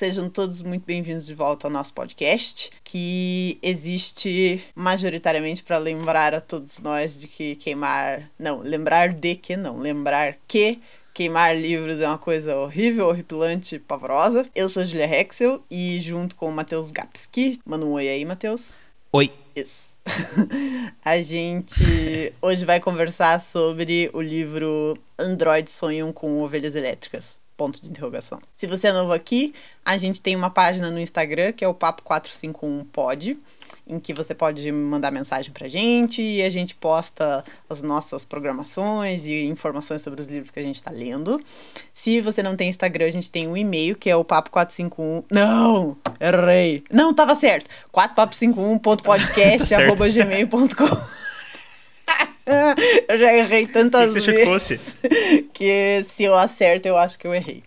Sejam todos muito bem-vindos de volta ao nosso podcast, que existe majoritariamente para lembrar a todos nós de que queimar. Não, lembrar de que não, lembrar que queimar livros é uma coisa horrível, horripilante, pavorosa. Eu sou Julia Hexel e junto com o Matheus Gapski. Manda um oi aí, Matheus. Oi. Isso. a gente hoje vai conversar sobre o livro Android Sonham com Ovelhas Elétricas ponto de interrogação. Se você é novo aqui, a gente tem uma página no Instagram que é o Papo 451 Pod, em que você pode mandar mensagem pra gente e a gente posta as nossas programações e informações sobre os livros que a gente tá lendo. Se você não tem Instagram, a gente tem um e-mail que é o papo451. Não! Errei! Não, tava certo! 4papo51.podcast.gmail.com eu já errei tantas que que vezes. Fosse? que se eu acerto, eu acho que eu errei.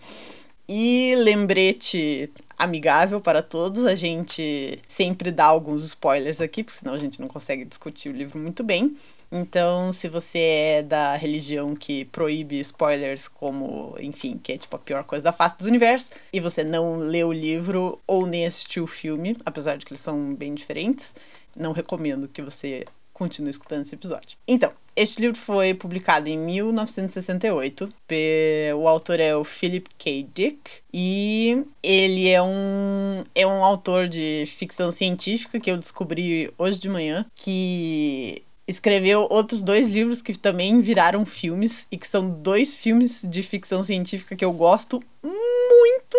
E lembrete amigável para todos, a gente sempre dá alguns spoilers aqui, porque senão a gente não consegue discutir o livro muito bem. Então, se você é da religião que proíbe spoilers como, enfim, que é tipo a pior coisa da face dos universos, e você não leu o livro ou nem assistiu o filme, apesar de que eles são bem diferentes, não recomendo que você continue escutando esse episódio. Então, este livro foi publicado em 1968. O autor é o Philip K. Dick. E ele é um, é um autor de ficção científica que eu descobri hoje de manhã. Que escreveu outros dois livros que também viraram filmes. E que são dois filmes de ficção científica que eu gosto muito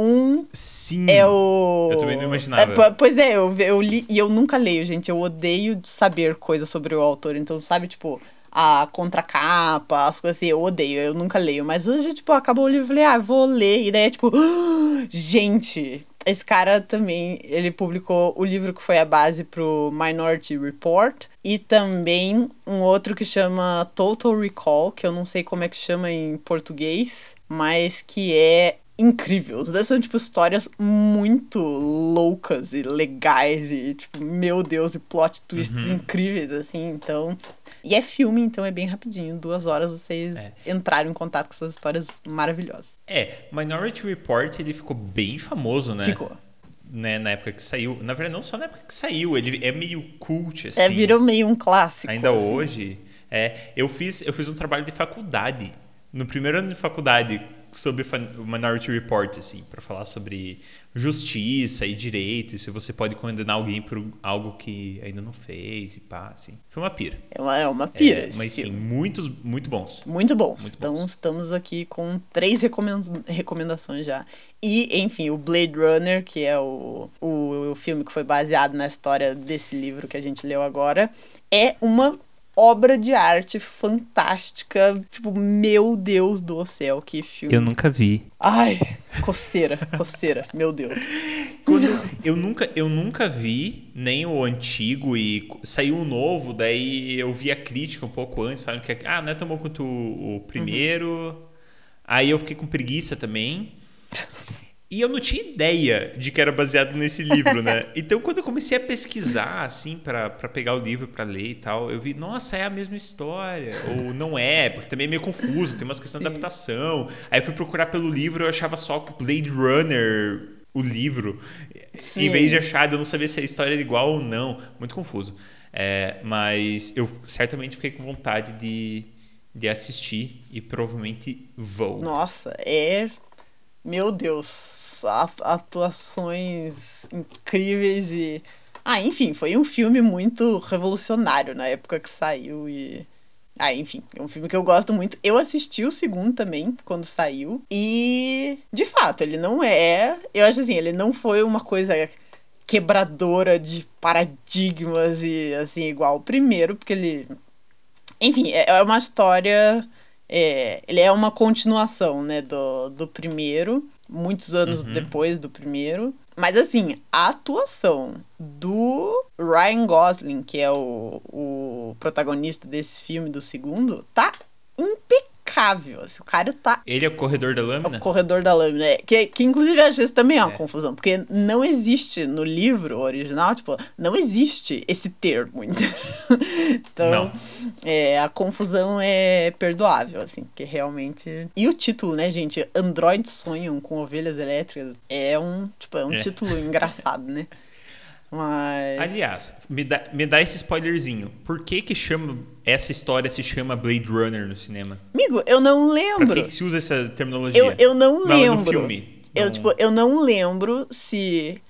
um Sim. é o. Eu também não imaginava. É, pois é, eu, eu li e eu nunca leio, gente. Eu odeio saber coisas sobre o autor. Então, sabe, tipo, a contracapa, as coisas assim, eu odeio, eu nunca leio. Mas hoje, tipo, acabou o livro e falei, ah, vou ler. E daí é tipo, ah, gente, esse cara também, ele publicou o livro que foi a base pro Minority Report e também um outro que chama Total Recall, que eu não sei como é que chama em português, mas que é incrível. Dois são, tipo, histórias muito loucas e legais e, tipo, meu Deus, e plot twists uhum. incríveis, assim, então... E é filme, então é bem rapidinho. Duas horas vocês é. entraram em contato com essas histórias maravilhosas. É, Minority Report, ele ficou bem famoso, né? Ficou. Né, na época que saiu. Na verdade, não só na época que saiu, ele é meio cult, assim. É, virou meio um clássico. Ainda assim. hoje. É, eu fiz, eu fiz um trabalho de faculdade. No primeiro ano de faculdade, sobre o Minority Report, assim, para falar sobre justiça e direito, e se você pode condenar alguém por algo que ainda não fez e pá, assim. Foi uma pira. É uma, é uma pira. É, mas sim, muitos, muito bons. Muito bons. Muito então bons. estamos aqui com três recomendações já. E, enfim, o Blade Runner, que é o, o, o filme que foi baseado na história desse livro que a gente leu agora, é uma obra de arte fantástica. Tipo, meu Deus do céu, que filme. Eu nunca vi. Ai, coceira, coceira, meu Deus. Quando eu nunca, eu nunca vi nem o antigo e saiu um novo, daí eu vi a crítica um pouco antes, sabe? Que, ah, não é tão bom quanto o, o primeiro. Uhum. Aí eu fiquei com preguiça também. E eu não tinha ideia de que era baseado nesse livro, né? Então, quando eu comecei a pesquisar, assim, para pegar o livro para ler e tal, eu vi, nossa, é a mesma história. Ou não é, porque também é meio confuso, tem umas questões de adaptação. Aí eu fui procurar pelo livro, eu achava só Blade Runner, o livro. Sim. Em vez de achar, eu não sabia se a história era igual ou não. Muito confuso. É, mas eu certamente fiquei com vontade de, de assistir e provavelmente vou. Nossa, é. Meu Deus atuações incríveis e. Ah, enfim, foi um filme muito revolucionário na época que saiu e. Ah, enfim, é um filme que eu gosto muito. Eu assisti o segundo também, quando saiu. E, de fato, ele não é. Eu acho assim, ele não foi uma coisa quebradora de paradigmas e, assim, igual o primeiro, porque ele. Enfim, é, é uma história. É, ele é uma continuação, né, do, do primeiro muitos anos uhum. depois do primeiro. Mas assim, a atuação do Ryan Gosling, que é o, o protagonista desse filme do segundo, tá impecável. Assim, o cara tá. Ele é o corredor da lâmina? É o corredor da lâmina. É. Que, que inclusive às vezes também é uma é. confusão, porque não existe no livro original, tipo, não existe esse termo. então, não. É, a confusão é perdoável, assim, porque realmente. E o título, né, gente? Androids sonham com ovelhas elétricas é um, tipo, é um é. título engraçado, né? Mas. Aliás, me dá, me dá esse spoilerzinho. Por que que chama. Essa história se chama Blade Runner no cinema? Amigo, eu não lembro. Por que, que se usa essa terminologia? Eu, eu não, não lembro. No filme. Eu, não... tipo, eu não lembro se.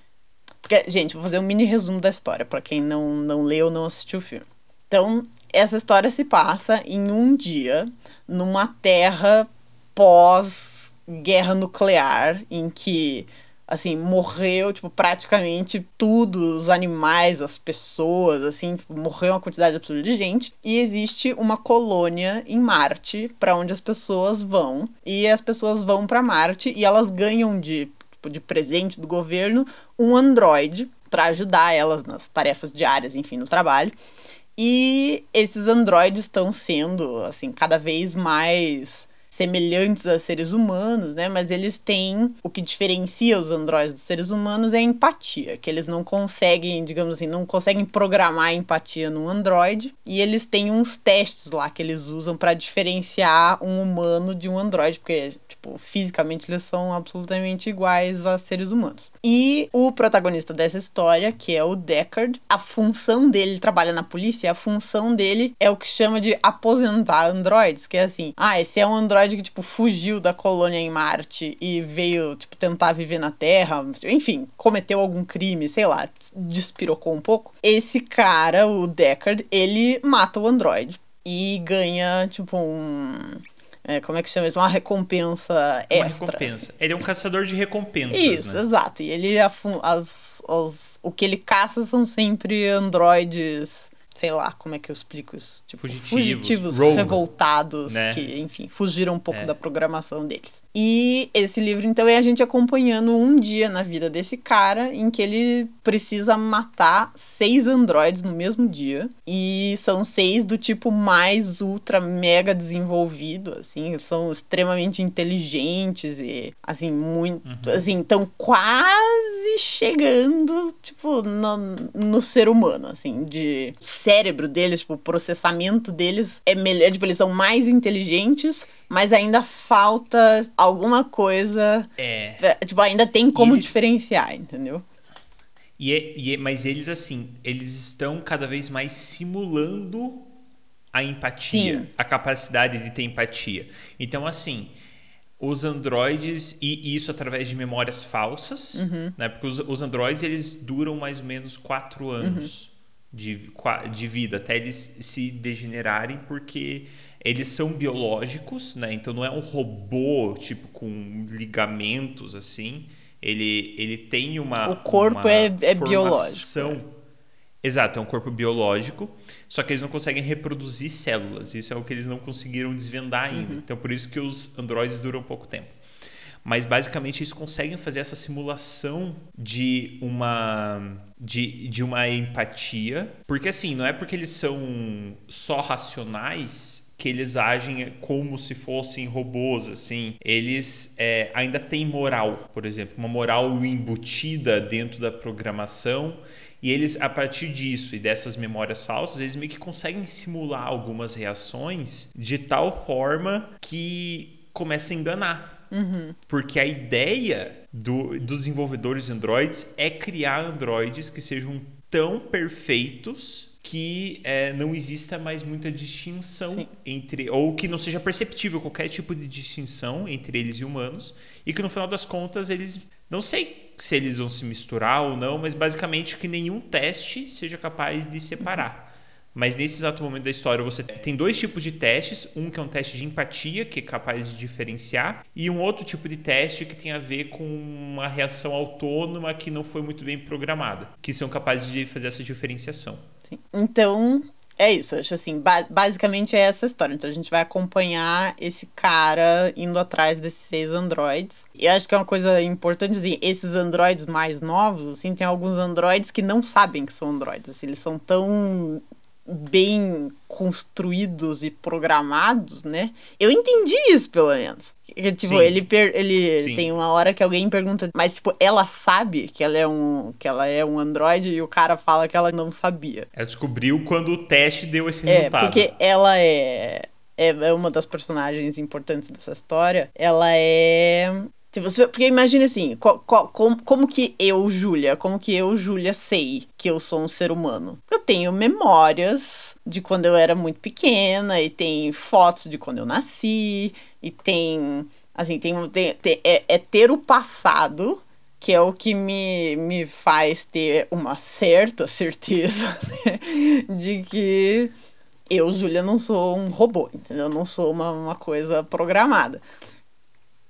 Porque, gente, vou fazer um mini resumo da história, para quem não, não leu ou não assistiu o filme. Então, essa história se passa em um dia, numa terra pós-guerra nuclear, em que assim, morreu, tipo, praticamente tudo, os animais, as pessoas, assim, tipo, morreu uma quantidade absurda de gente. E existe uma colônia em Marte para onde as pessoas vão. E as pessoas vão para Marte e elas ganham de, tipo, de presente do governo um androide para ajudar elas nas tarefas diárias, enfim, no trabalho. E esses androides estão sendo, assim, cada vez mais semelhantes a seres humanos, né? Mas eles têm o que diferencia os androides dos seres humanos é a empatia, que eles não conseguem, digamos assim, não conseguem programar a empatia num androide, e eles têm uns testes lá que eles usam para diferenciar um humano de um androide, porque tipo, fisicamente eles são absolutamente iguais a seres humanos. E o protagonista dessa história, que é o Deckard, a função dele, ele trabalha na polícia, a função dele é o que chama de aposentar androides, que é assim, ah, esse é um androide que, tipo, fugiu da colônia em Marte e veio, tipo, tentar viver na Terra, enfim, cometeu algum crime, sei lá, despirocou um pouco. Esse cara, o Deckard, ele mata o androide e ganha, tipo, um. É, como é que chama isso? Uma recompensa extra. Uma recompensa. Ele é um caçador de recompensas. Isso, né? exato. E ele as, as, o que ele caça são sempre androides sei lá, como é que eu explico isso? Tipo, fugitivos, fugitivos revoltados, né? que, enfim, fugiram um pouco é. da programação deles. E esse livro, então, é a gente acompanhando um dia na vida desse cara em que ele precisa matar seis androides no mesmo dia. E são seis do tipo mais ultra mega desenvolvido, assim, são extremamente inteligentes e, assim, muito. Uhum. Assim, estão quase chegando, tipo, no, no ser humano, assim, de cérebro deles, tipo, o processamento deles é melhor, tipo, eles são mais inteligentes mas ainda falta alguma coisa. É. Tipo, ainda tem como eles... diferenciar, entendeu? E é, e é, mas eles, assim, eles estão cada vez mais simulando a empatia, Sim. a capacidade de ter empatia. Então, assim, os androides, e isso através de memórias falsas, uhum. né? Porque os, os androides, eles duram mais ou menos quatro anos uhum. De, de vida, até eles se degenerarem, porque eles são biológicos, né? Então não é um robô tipo com ligamentos assim. Ele, ele tem uma o corpo uma é, é biológico. Exato, é um corpo biológico, só que eles não conseguem reproduzir células. Isso é o que eles não conseguiram desvendar ainda. Uhum. Então por isso que os androides duram pouco tempo. Mas basicamente eles conseguem fazer essa simulação de uma de, de uma empatia, porque assim, não é porque eles são só racionais que eles agem como se fossem robôs, assim. Eles é, ainda têm moral, por exemplo, uma moral embutida dentro da programação. E eles, a partir disso e dessas memórias falsas, eles meio que conseguem simular algumas reações de tal forma que começa a enganar. Uhum. Porque a ideia do, dos desenvolvedores de androids é criar androides que sejam tão perfeitos que é, não exista mais muita distinção Sim. entre ou que não seja perceptível qualquer tipo de distinção entre eles e humanos e que no final das contas eles não sei se eles vão se misturar ou não, mas basicamente que nenhum teste seja capaz de separar. Mas nesse exato momento da história você tem dois tipos de testes, um que é um teste de empatia, que é capaz de diferenciar, e um outro tipo de teste que tem a ver com uma reação autônoma que não foi muito bem programada, que são capazes de fazer essa diferenciação. Sim. Então, é isso, acho assim, ba basicamente é essa história. Então a gente vai acompanhar esse cara indo atrás desses seis androides. E acho que é uma coisa importante, assim, esses androides mais novos, assim, tem alguns androides que não sabem que são androides, assim, eles são tão bem construídos e programados, né? Eu entendi isso, pelo menos. Tipo, Sim. ele, per, ele Sim. tem uma hora que alguém pergunta, mas tipo, ela sabe que ela é um que ela é um androide e o cara fala que ela não sabia. Ela descobriu quando o teste deu esse é, resultado. É, porque ela é é uma das personagens importantes dessa história. Ela é porque imagine assim, co, co, como, como que eu, Júlia, como que eu, Júlia, sei que eu sou um ser humano? Eu tenho memórias de quando eu era muito pequena, e tem fotos de quando eu nasci, e tem. Assim, tem, tem, tem é, é ter o passado que é o que me, me faz ter uma certa certeza né, de que eu, Júlia, não sou um robô, entendeu? Eu não sou uma, uma coisa programada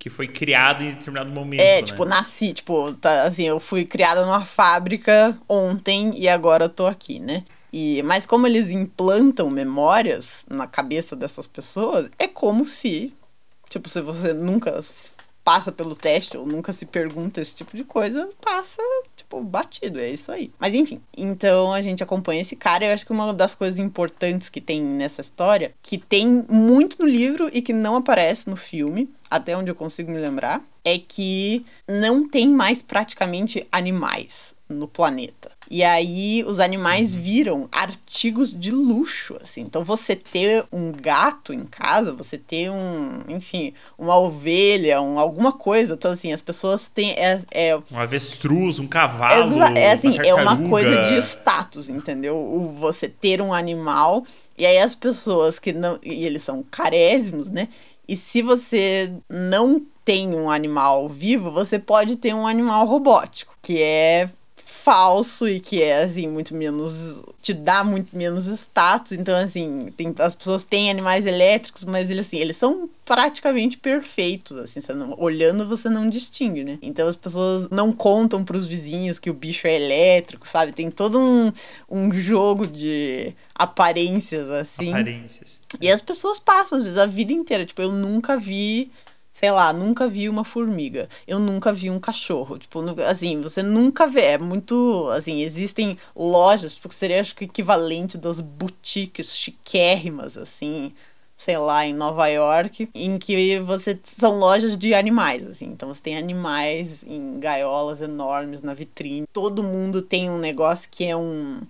que foi criada em determinado momento. É, né? tipo, nasci, tipo, tá, assim, eu fui criada numa fábrica ontem e agora eu tô aqui, né? E, mas como eles implantam memórias na cabeça dessas pessoas, é como se, tipo, se você nunca passa pelo teste ou nunca se pergunta esse tipo de coisa, passa, tipo, batido. É isso aí. Mas enfim, então a gente acompanha esse cara. Eu acho que uma das coisas importantes que tem nessa história, que tem muito no livro e que não aparece no filme, até onde eu consigo me lembrar, é que não tem mais praticamente animais no planeta. E aí os animais uhum. viram artigos de luxo, assim. Então você ter um gato em casa, você ter um, enfim, uma ovelha, um, alguma coisa. Então assim, as pessoas têm é, é... um avestruz, um cavalo, é assim, uma é uma coisa de status, entendeu? O você ter um animal e aí as pessoas que não e eles são carésimos, né? E se você não tem um animal vivo, você pode ter um animal robótico, que é falso e que é assim muito menos te dá muito menos status. Então assim tem as pessoas têm animais elétricos mas eles assim eles são praticamente perfeitos assim não, olhando você não distingue né? Então as pessoas não contam para os vizinhos que o bicho é elétrico sabe? Tem todo um, um jogo de aparências assim. Aparências. E as pessoas passam às vezes a vida inteira. Tipo eu nunca vi sei lá, nunca vi uma formiga, eu nunca vi um cachorro. Tipo, assim, você nunca vê. É muito. Assim, existem lojas, porque seria acho que equivalente das boutiques chiquérrimas, assim, sei lá, em Nova York, em que você são lojas de animais, assim. Então você tem animais em gaiolas enormes na vitrine. Todo mundo tem um negócio que é um.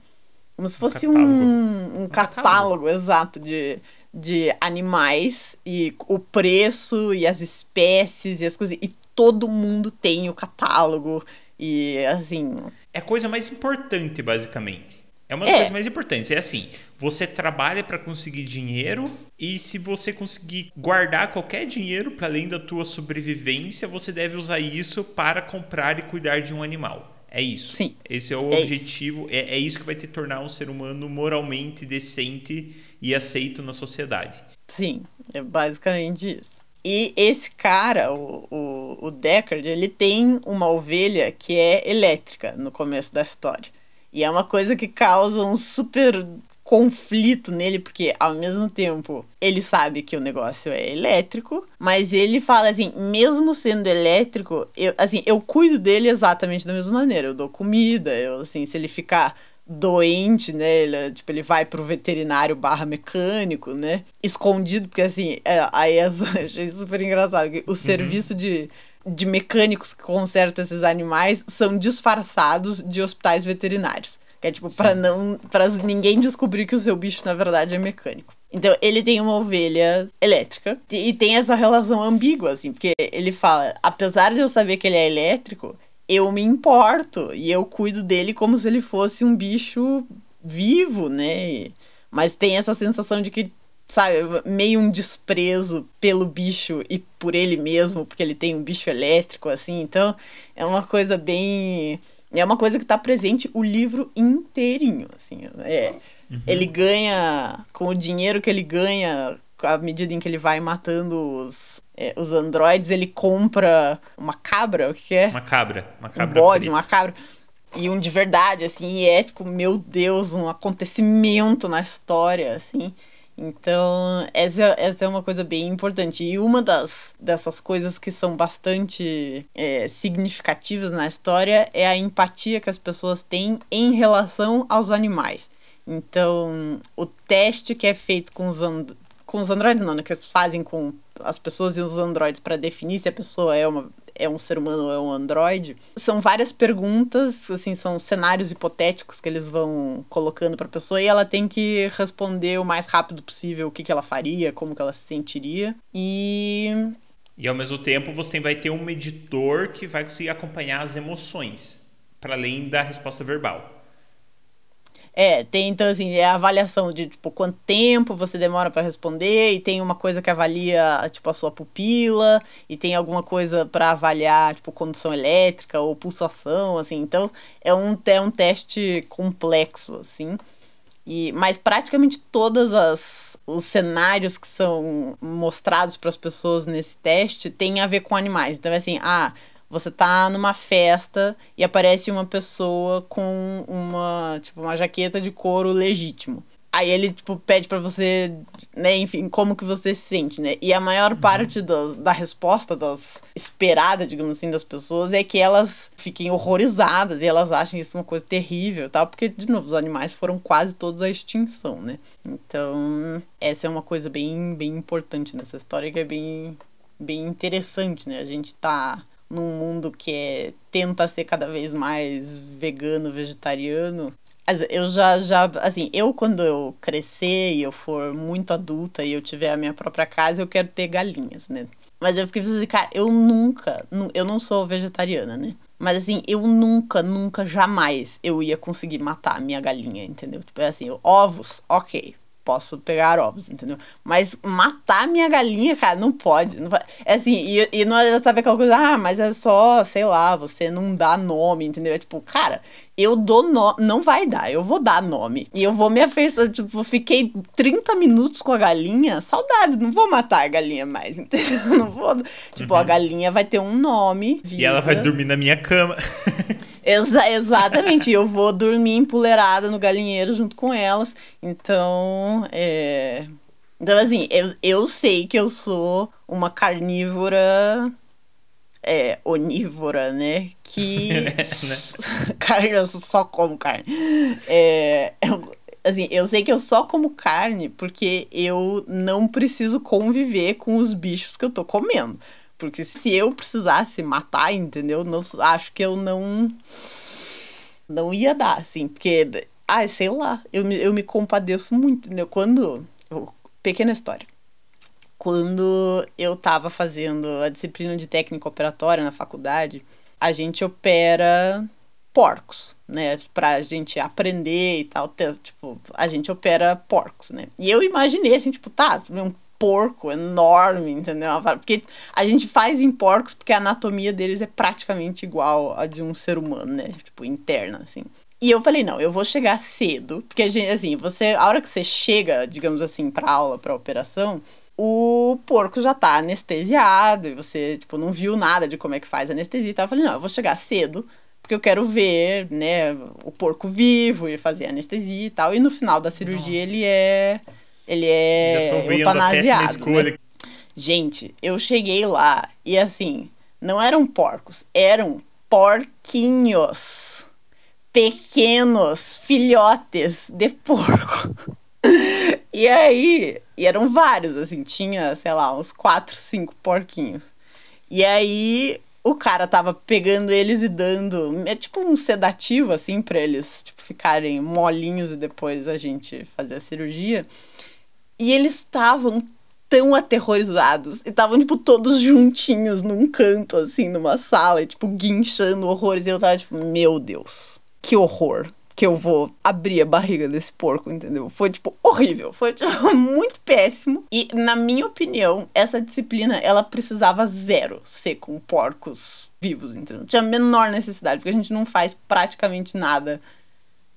Como se fosse um, um, um catálogo, catálogo exato, de de animais e o preço e as espécies e as coisas. E todo mundo tem o catálogo. E assim. É a coisa mais importante, basicamente. É uma das é. coisas mais importantes. É assim: você trabalha para conseguir dinheiro e se você conseguir guardar qualquer dinheiro para além da tua sobrevivência, você deve usar isso para comprar e cuidar de um animal. É isso. Sim. Esse é o é objetivo. É, é isso que vai te tornar um ser humano moralmente decente e aceito na sociedade. Sim, é basicamente isso. E esse cara, o, o, o Deckard, ele tem uma ovelha que é elétrica no começo da história. E é uma coisa que causa um super conflito nele, porque ao mesmo tempo ele sabe que o negócio é elétrico, mas ele fala assim, mesmo sendo elétrico, eu, assim, eu cuido dele exatamente da mesma maneira. Eu dou comida, eu, assim, se ele ficar doente, né? Ele, tipo, ele vai pro veterinário barra mecânico, né? Escondido, porque assim, é, aí achei super engraçado. O uhum. serviço de, de mecânicos que consertam esses animais são disfarçados de hospitais veterinários. Que é tipo, para não. para ninguém descobrir que o seu bicho, na verdade, é mecânico. Então, ele tem uma ovelha elétrica. E tem essa relação ambígua, assim, porque ele fala: apesar de eu saber que ele é elétrico, eu me importo. E eu cuido dele como se ele fosse um bicho vivo, né? Mas tem essa sensação de que, sabe, meio um desprezo pelo bicho e por ele mesmo, porque ele tem um bicho elétrico, assim. Então, é uma coisa bem é uma coisa que está presente o livro inteirinho, assim. É, uhum. Ele ganha, com o dinheiro que ele ganha, à medida em que ele vai matando os, é, os androides, ele compra uma cabra, o que é? Uma cabra. Uma cabra um bode, uma cabra. E um de verdade, assim, e é tipo, meu Deus, um acontecimento na história, assim. Então, essa, essa é uma coisa bem importante. E uma das, dessas coisas que são bastante é, significativas na história é a empatia que as pessoas têm em relação aos animais. Então, o teste que é feito com os, and com os androides, não, né? Que fazem com as pessoas e os androides para definir se a pessoa é uma é um ser humano ou é um androide. São várias perguntas, assim, são cenários hipotéticos que eles vão colocando para a pessoa e ela tem que responder o mais rápido possível o que, que ela faria, como que ela se sentiria. E e ao mesmo tempo você vai ter um meditor que vai conseguir acompanhar as emoções, para além da resposta verbal. É, tem então assim, é a avaliação de tipo quanto tempo você demora para responder, e tem uma coisa que avalia tipo a sua pupila, e tem alguma coisa para avaliar tipo condução elétrica ou pulsação, assim. Então, é um é um teste complexo, assim. E mas praticamente todas as os cenários que são mostrados para as pessoas nesse teste têm a ver com animais. Então, é assim, ah, você tá numa festa e aparece uma pessoa com uma, tipo, uma jaqueta de couro legítimo. Aí ele, tipo, pede para você, né, enfim, como que você se sente, né? E a maior uhum. parte do, da resposta, das esperada, digamos assim, das pessoas é que elas fiquem horrorizadas e elas acham isso uma coisa terrível tal, porque, de novo, os animais foram quase todos à extinção, né? Então, essa é uma coisa bem, bem importante nessa história que é bem, bem interessante, né? A gente tá num mundo que é, tenta ser cada vez mais vegano, vegetariano. Eu já, já, assim, eu quando eu crescer e eu for muito adulta e eu tiver a minha própria casa, eu quero ter galinhas, né? Mas eu fiquei pensando, cara, eu nunca, eu não sou vegetariana, né? Mas assim, eu nunca, nunca, jamais eu ia conseguir matar a minha galinha, entendeu? Tipo, é assim, ovos, ok, posso pegar ovos, entendeu? Mas matar minha galinha, cara, não pode. Não pode. É assim, e, e não é, sabe aquela coisa, ah, mas é só, sei lá, você não dá nome, entendeu? É tipo, cara, eu dou nome, não vai dar, eu vou dar nome. E eu vou me afeiçoar, tipo, fiquei 30 minutos com a galinha, saudades, não vou matar a galinha mais, entendeu? Não vou, tipo, uhum. a galinha vai ter um nome. Viva. E ela vai dormir na minha cama. Exa exatamente. eu vou dormir empolerada no galinheiro junto com elas. Então, é. Então, assim, eu, eu sei que eu sou uma carnívora. É, onívora, né? Que. É, né? carne, eu só como carne. É, eu, assim, eu sei que eu só como carne porque eu não preciso conviver com os bichos que eu tô comendo. Porque se eu precisasse matar, entendeu? Não, acho que eu não. Não ia dar, assim. Porque, ai, sei lá. Eu me, eu me compadeço muito, entendeu? Quando. Pequena história. Quando eu tava fazendo a disciplina de técnica operatória na faculdade, a gente opera porcos, né? Pra gente aprender e tal. Tipo, a gente opera porcos, né? E eu imaginei assim, tipo, tá, um porco enorme, entendeu? Porque a gente faz em porcos porque a anatomia deles é praticamente igual a de um ser humano, né? Tipo, interna, assim. E eu falei, não, eu vou chegar cedo, porque, assim, você, a hora que você chega, digamos assim, pra aula, pra operação, o porco já tá anestesiado e você, tipo, não viu nada de como é que faz anestesia e tal. Eu falei, não, eu vou chegar cedo, porque eu quero ver, né, o porco vivo e fazer anestesia e tal. E no final da cirurgia Nossa. ele é ele é eutanasiado. Né? Gente, eu cheguei lá e assim, não eram porcos, eram porquinhos. Pequenos filhotes de porco. e aí, e eram vários, assim, tinha, sei lá, uns quatro, cinco porquinhos. E aí, o cara tava pegando eles e dando, é tipo um sedativo, assim, pra eles, tipo, ficarem molinhos e depois a gente fazer a cirurgia. E eles estavam tão aterrorizados. E estavam, tipo, todos juntinhos num canto, assim, numa sala, e, tipo, guinchando horrores. E eu tava, tipo, meu Deus, que horror. Que eu vou abrir a barriga desse porco, entendeu? Foi, tipo, horrível. Foi, tipo, muito péssimo. E, na minha opinião, essa disciplina, ela precisava zero ser com porcos vivos, entendeu? Tinha a menor necessidade, porque a gente não faz praticamente nada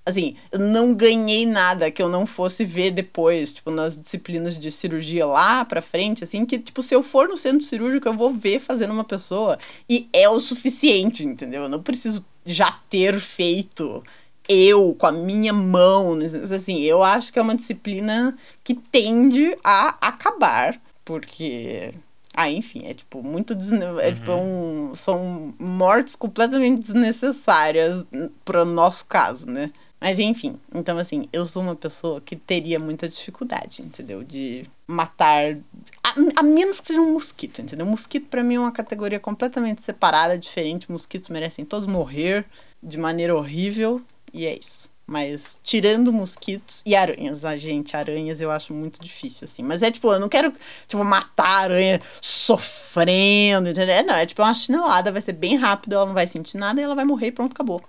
assim, eu não ganhei nada que eu não fosse ver depois, tipo, nas disciplinas de cirurgia lá pra frente, assim, que, tipo, se eu for no centro cirúrgico, eu vou ver fazendo uma pessoa. E é o suficiente, entendeu? Eu não preciso já ter feito eu com a minha mão, assim, eu acho que é uma disciplina que tende a acabar, porque ah, enfim, é tipo muito desne... é tipo uhum. um... são mortes completamente desnecessárias para o nosso caso, né? Mas enfim, então assim, eu sou uma pessoa que teria muita dificuldade, entendeu? De matar. A, a menos que seja um mosquito, entendeu? Mosquito para mim é uma categoria completamente separada, diferente. Mosquitos merecem todos morrer de maneira horrível, e é isso. Mas tirando mosquitos e aranhas, a gente, aranhas eu acho muito difícil, assim. Mas é tipo, eu não quero, tipo, matar a aranha sofrendo, entendeu? Não, é tipo uma chinelada, vai ser bem rápido, ela não vai sentir nada e ela vai morrer e pronto, acabou.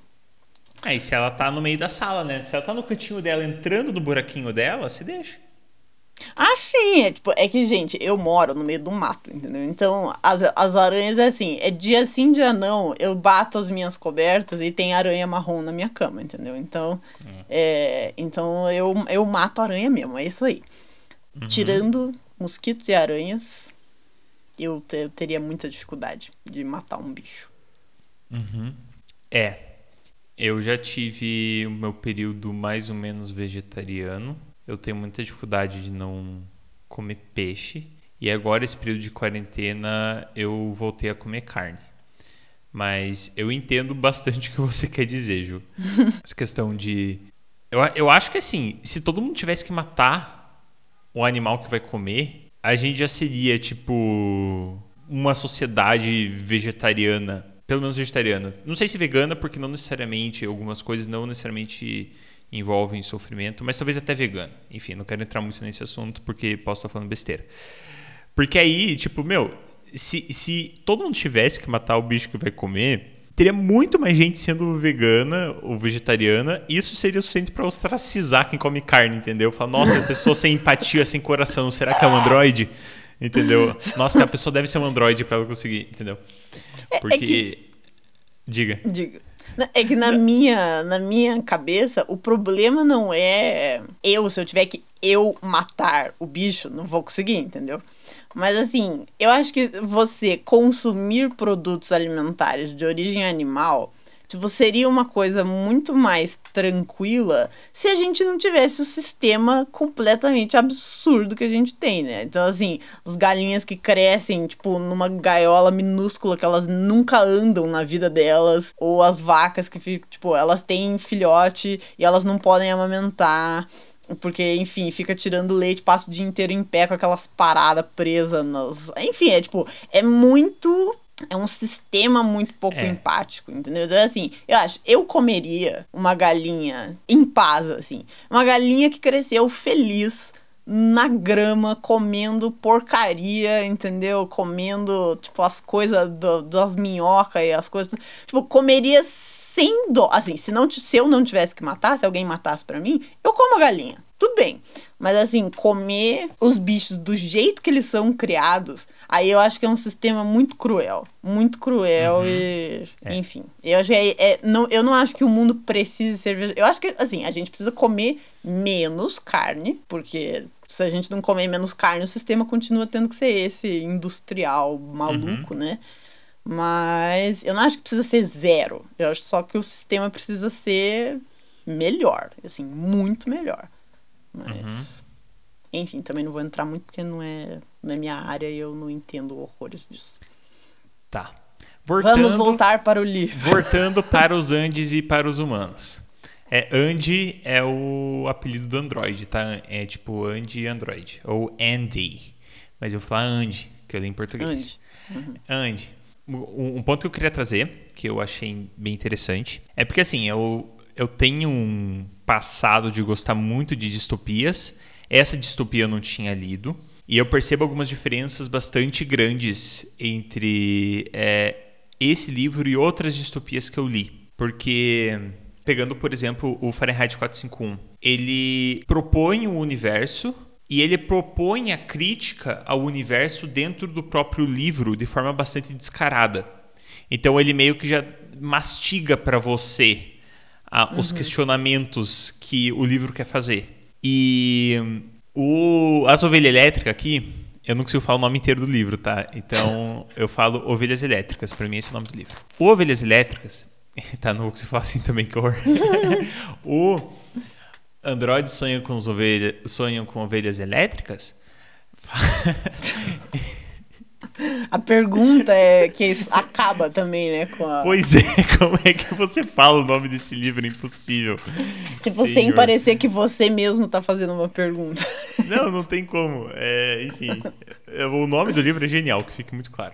Aí se ela tá no meio da sala, né? Se ela tá no cantinho dela, entrando no buraquinho dela, se deixa. Ah, sim. É, tipo, é que, gente, eu moro no meio do mato, entendeu? Então, as, as aranhas é assim, é dia sim, dia não, eu bato as minhas cobertas e tem aranha marrom na minha cama, entendeu? Então, hum. é, então eu, eu mato aranha mesmo, é isso aí. Uhum. Tirando mosquitos e aranhas, eu, eu teria muita dificuldade de matar um bicho. Uhum. É, eu já tive o meu período mais ou menos vegetariano. Eu tenho muita dificuldade de não comer peixe. E agora, esse período de quarentena, eu voltei a comer carne. Mas eu entendo bastante o que você quer dizer, Ju. Essa questão de. Eu, eu acho que assim, se todo mundo tivesse que matar o animal que vai comer, a gente já seria, tipo, uma sociedade vegetariana pelo menos vegetariana. Não sei se vegana, porque não necessariamente, algumas coisas não necessariamente envolvem sofrimento, mas talvez até vegana. Enfim, não quero entrar muito nesse assunto porque posso estar falando besteira. Porque aí, tipo, meu, se, se todo mundo tivesse que matar o bicho que vai comer, teria muito mais gente sendo vegana ou vegetariana. E isso seria suficiente para ostracizar quem come carne, entendeu? Falar, nossa, pessoa sem empatia, sem coração, será que é um androide? Entendeu? Nossa, a pessoa deve ser um androide para ela conseguir, entendeu? Porque. É, é que... Diga. Diga. É que na minha, na minha cabeça, o problema não é eu, se eu tiver que eu matar o bicho, não vou conseguir, entendeu? Mas assim, eu acho que você consumir produtos alimentares de origem animal Tipo, seria uma coisa muito mais tranquila se a gente não tivesse o sistema completamente absurdo que a gente tem, né? Então, assim, as galinhas que crescem, tipo, numa gaiola minúscula que elas nunca andam na vida delas, ou as vacas que ficam, tipo, elas têm filhote e elas não podem amamentar. Porque, enfim, fica tirando leite, passa o dia inteiro em pé com aquelas paradas presas nas. Enfim, é tipo, é muito é um sistema muito pouco é. empático, entendeu? Então, assim, eu acho, eu comeria uma galinha em paz, assim. Uma galinha que cresceu feliz na grama, comendo porcaria, entendeu? Comendo, tipo, as coisas das minhocas e as coisas. Tipo, comeria sem dó. Assim, se, não, se eu não tivesse que matar, se alguém matasse para mim, eu como a galinha. Tudo bem. Mas assim, comer os bichos do jeito que eles são criados, aí eu acho que é um sistema muito cruel. Muito cruel uhum. e. É. Enfim. Eu, acho é, é, não, eu não acho que o mundo precise ser. Eu acho que, assim, a gente precisa comer menos carne, porque se a gente não comer menos carne, o sistema continua tendo que ser esse industrial maluco, uhum. né? Mas eu não acho que precisa ser zero. Eu acho só que o sistema precisa ser melhor, assim, muito melhor. Mas, uhum. enfim, também não vou entrar muito porque não é na minha área e eu não entendo horrores disso. Tá. Voltando, Vamos voltar para o livro. Voltando para os Andes e para os humanos. É, Andy é o apelido do Android, tá? É tipo Andy Android. Ou Andy. Mas eu vou falar Andy, que eu li em português. Andy. Uhum. Andy um ponto que eu queria trazer, que eu achei bem interessante, é porque assim, eu, eu tenho um passado de gostar muito de distopias. Essa distopia eu não tinha lido. E eu percebo algumas diferenças bastante grandes entre é, esse livro e outras distopias que eu li. Porque, pegando, por exemplo, o Fahrenheit 451, ele propõe um universo e ele propõe a crítica ao universo dentro do próprio livro de forma bastante descarada. Então ele meio que já mastiga para você uhum. os questionamentos que o livro quer fazer. E o As Ovelhas Elétricas aqui, eu não consigo falar o nome inteiro do livro, tá? Então eu falo Ovelhas Elétricas, para mim esse é o nome do livro. O Ovelhas Elétricas, tá, não vou conseguir falar assim também, que horror. o Android sonha com, ovelha, sonham com ovelhas elétricas? A pergunta é que acaba também, né? Com a... Pois é, como é que você fala o nome desse livro? Impossível. Tipo, Senhor. sem parecer que você mesmo tá fazendo uma pergunta. Não, não tem como. É, enfim, é, o nome do livro é genial, que fique muito claro.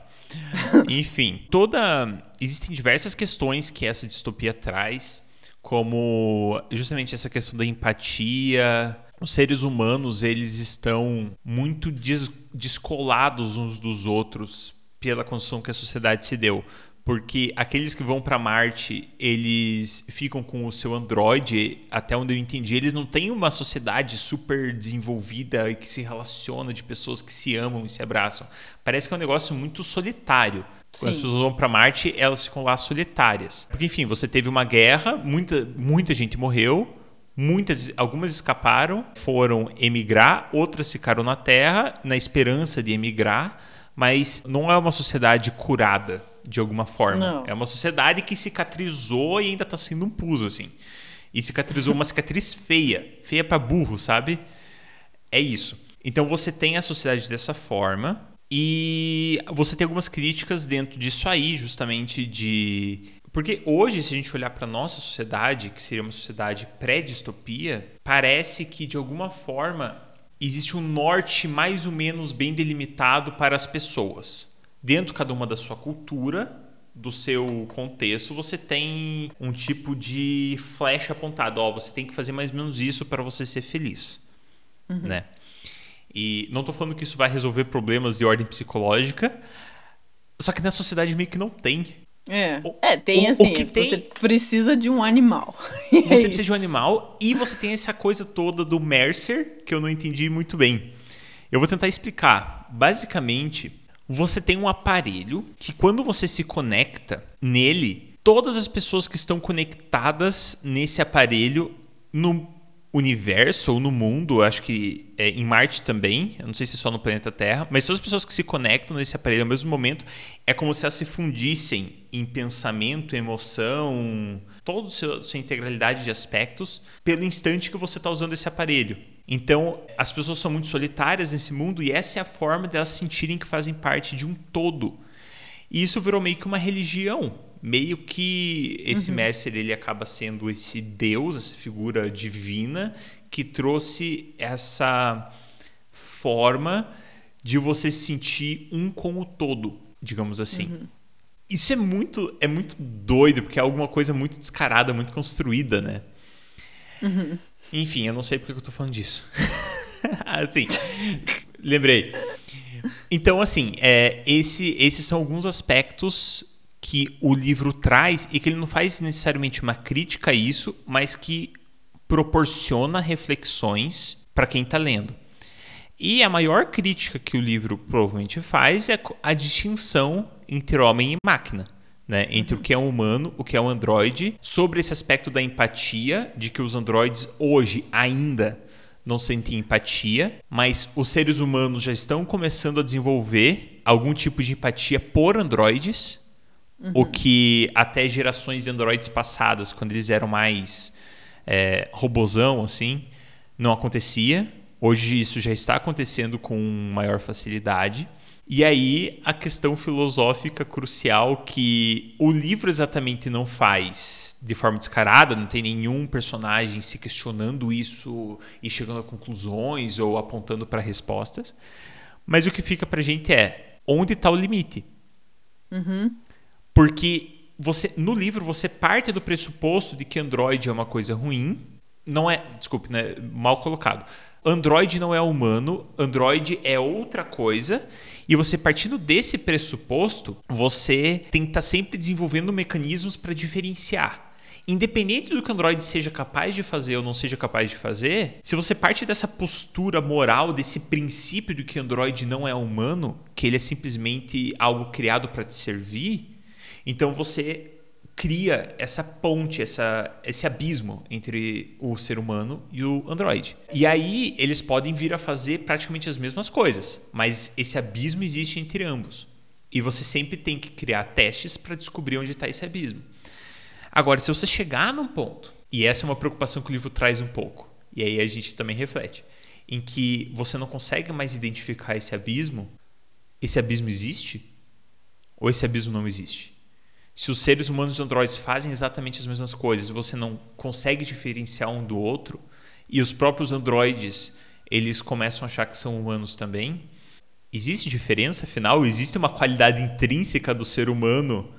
Enfim, toda. Existem diversas questões que essa distopia traz, como justamente essa questão da empatia. Os seres humanos, eles estão muito des descolados uns dos outros pela construção que a sociedade se deu porque aqueles que vão para Marte, eles ficam com o seu Android, até onde eu entendi, eles não têm uma sociedade super desenvolvida e que se relaciona de pessoas que se amam e se abraçam. Parece que é um negócio muito solitário. Sim. Quando as pessoas vão para Marte, elas ficam lá solitárias. Porque enfim, você teve uma guerra, muita muita gente morreu, muitas algumas escaparam, foram emigrar, outras ficaram na Terra na esperança de emigrar, mas não é uma sociedade curada de alguma forma. Não. É uma sociedade que cicatrizou e ainda está sendo um pus, assim. E cicatrizou uma cicatriz feia. Feia para burro, sabe? É isso. Então você tem a sociedade dessa forma e você tem algumas críticas dentro disso aí, justamente de. Porque hoje, se a gente olhar para nossa sociedade, que seria uma sociedade pré-distopia, parece que de alguma forma existe um norte mais ou menos bem delimitado para as pessoas dentro cada uma da sua cultura, do seu contexto, você tem um tipo de flecha apontada. Ó, você tem que fazer mais ou menos isso para você ser feliz, uhum. né? E não estou falando que isso vai resolver problemas de ordem psicológica, só que na sociedade meio que não tem. É, o, é tem o, assim, o que tem... você precisa de um animal. Você é precisa de um animal e você tem essa coisa toda do Mercer, que eu não entendi muito bem. Eu vou tentar explicar. Basicamente, você tem um aparelho que quando você se conecta nele, todas as pessoas que estão conectadas nesse aparelho no universo ou no mundo, acho que é, em Marte também, eu não sei se é só no planeta Terra, mas todas as pessoas que se conectam nesse aparelho ao mesmo momento, é como se elas se fundissem em pensamento, emoção, toda a sua integralidade de aspectos, pelo instante que você está usando esse aparelho. Então, as pessoas são muito solitárias nesse mundo e essa é a forma delas sentirem que fazem parte de um todo. E isso virou meio que uma religião. Meio que esse uhum. Mercer ele acaba sendo esse deus, essa figura divina que trouxe essa forma de você se sentir um com o todo, digamos assim. Uhum. Isso é muito é muito doido porque é alguma coisa muito descarada, muito construída, né? Uhum. Enfim, eu não sei porque eu tô falando disso. assim, lembrei. Então, assim, é, esse, esses são alguns aspectos que o livro traz e que ele não faz necessariamente uma crítica a isso, mas que proporciona reflexões para quem está lendo. E a maior crítica que o livro provavelmente faz é a distinção entre homem e máquina né, entre o que é um humano, o que é um androide, sobre esse aspecto da empatia, de que os androides hoje ainda não sentem empatia, mas os seres humanos já estão começando a desenvolver algum tipo de empatia por androides, uhum. o que até gerações de androides passadas, quando eles eram mais é, robozão, assim, não acontecia. Hoje isso já está acontecendo com maior facilidade. E aí a questão filosófica crucial que o livro exatamente não faz de forma descarada, não tem nenhum personagem se questionando isso e chegando a conclusões ou apontando para respostas. Mas o que fica para gente é onde está o limite. Uhum. Porque você no livro você parte do pressuposto de que Android é uma coisa ruim. Não é, desculpe, né, mal colocado. Android não é humano, Android é outra coisa e você partindo desse pressuposto, você tem que estar tá sempre desenvolvendo mecanismos para diferenciar. Independente do que o Android seja capaz de fazer ou não seja capaz de fazer, se você parte dessa postura moral, desse princípio de que Android não é humano, que ele é simplesmente algo criado para te servir, então você cria essa ponte, essa, esse abismo entre o ser humano e o Android. E aí eles podem vir a fazer praticamente as mesmas coisas, mas esse abismo existe entre ambos. E você sempre tem que criar testes para descobrir onde está esse abismo. Agora, se você chegar num ponto, e essa é uma preocupação que o livro traz um pouco, e aí a gente também reflete, em que você não consegue mais identificar esse abismo, esse abismo existe ou esse abismo não existe? Se os seres humanos e androides fazem exatamente as mesmas coisas você não consegue diferenciar um do outro, e os próprios androides eles começam a achar que são humanos também, existe diferença afinal? Existe uma qualidade intrínseca do ser humano